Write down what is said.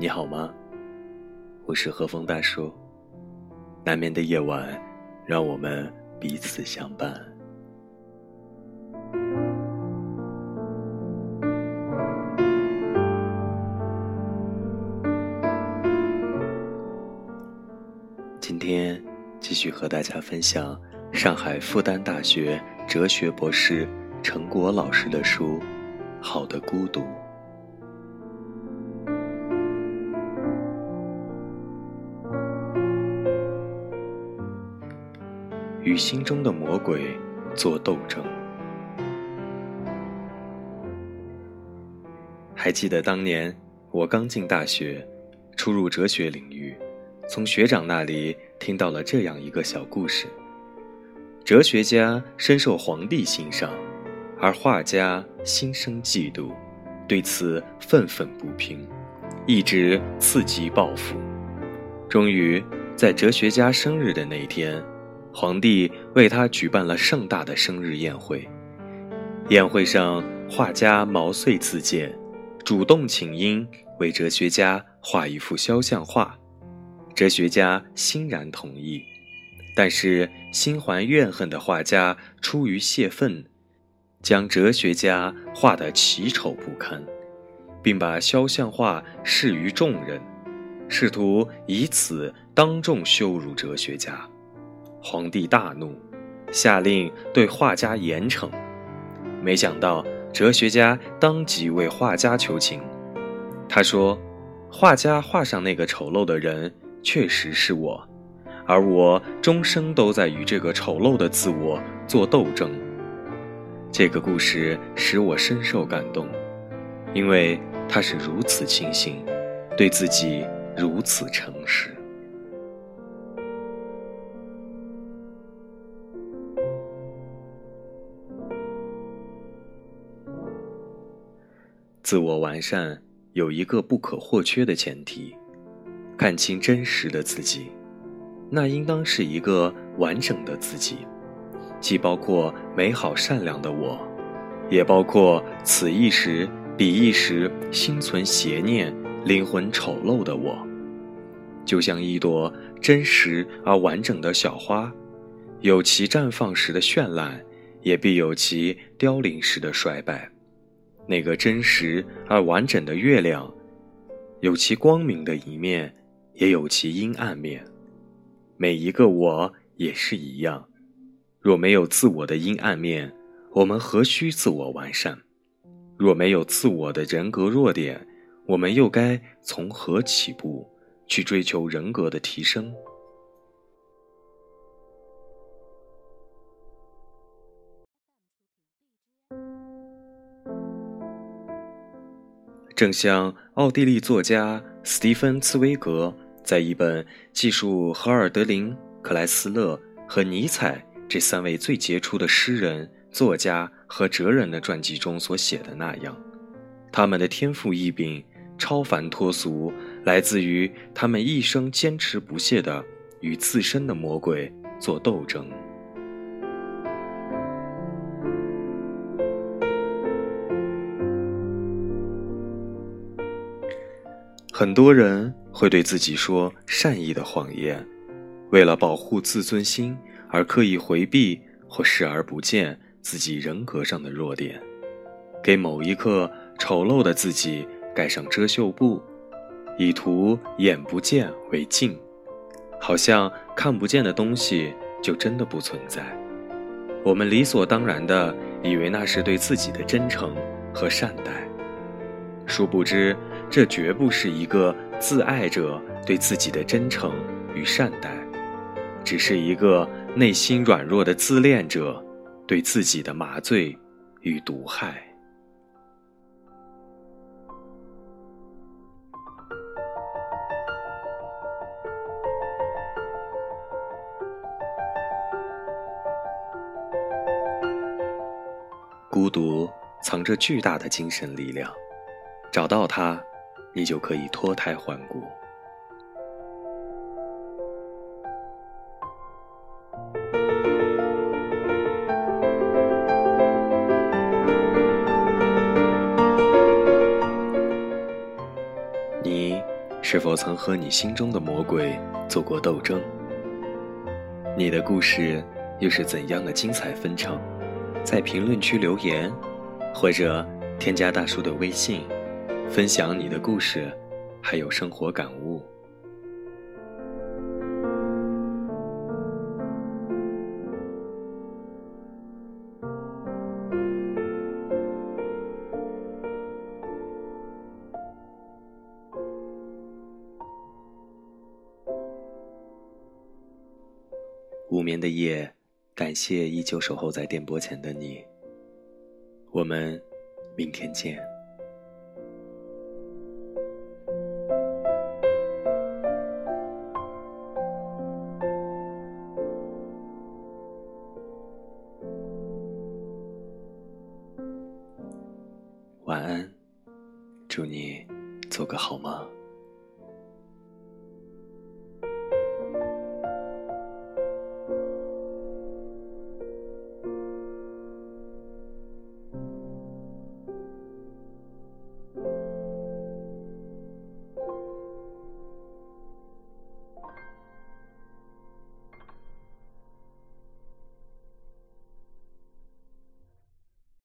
你好吗？我是和风大叔。难眠的夜晚，让我们彼此相伴。今天继续和大家分享上海复旦大学哲学博士陈果老师的书《好的孤独》。与心中的魔鬼做斗争。还记得当年我刚进大学，初入哲学领域，从学长那里听到了这样一个小故事：哲学家深受皇帝欣赏，而画家心生嫉妒，对此愤愤不平，一直伺机报复。终于在哲学家生日的那天。皇帝为他举办了盛大的生日宴会。宴会上，画家毛遂自荐，主动请缨为哲学家画一幅肖像画。哲学家欣然同意，但是心怀怨恨的画家出于泄愤，将哲学家画得奇丑不堪，并把肖像画示于众人，试图以此当众羞辱哲学家。皇帝大怒，下令对画家严惩。没想到，哲学家当即为画家求情。他说：“画家画上那个丑陋的人，确实是我，而我终生都在与这个丑陋的自我做斗争。”这个故事使我深受感动，因为他是如此清醒，对自己如此诚实。自我完善有一个不可或缺的前提：看清真实的自己。那应当是一个完整的自己，既包括美好善良的我，也包括此一时彼一时心存邪念、灵魂丑陋的我。就像一朵真实而完整的小花，有其绽放时的绚烂，也必有其凋零时的衰败。那个真实而完整的月亮，有其光明的一面，也有其阴暗面。每一个我也是一样。若没有自我的阴暗面，我们何须自我完善？若没有自我的人格弱点，我们又该从何起步去追求人格的提升？正像奥地利作家斯蒂芬·茨威格在一本记述荷尔德林、克莱斯勒和尼采这三位最杰出的诗人、作家和哲人的传记中所写的那样，他们的天赋异禀、超凡脱俗，来自于他们一生坚持不懈地与自身的魔鬼做斗争。很多人会对自己说善意的谎言，为了保护自尊心而刻意回避或视而不见自己人格上的弱点，给某一刻丑陋的自己盖上遮羞布，以图眼不见为净，好像看不见的东西就真的不存在。我们理所当然的以为那是对自己的真诚和善待，殊不知。这绝不是一个自爱者对自己的真诚与善待，只是一个内心软弱的自恋者对自己的麻醉与毒害。孤独藏着巨大的精神力量，找到它。你就可以脱胎换骨。你是否曾和你心中的魔鬼做过斗争？你的故事又是怎样的精彩纷呈？在评论区留言，或者添加大叔的微信，分享你的故事，还有生活感悟。无眠的夜，感谢依旧守候在电波前的你。我们明天见。晚安，祝你做个好梦。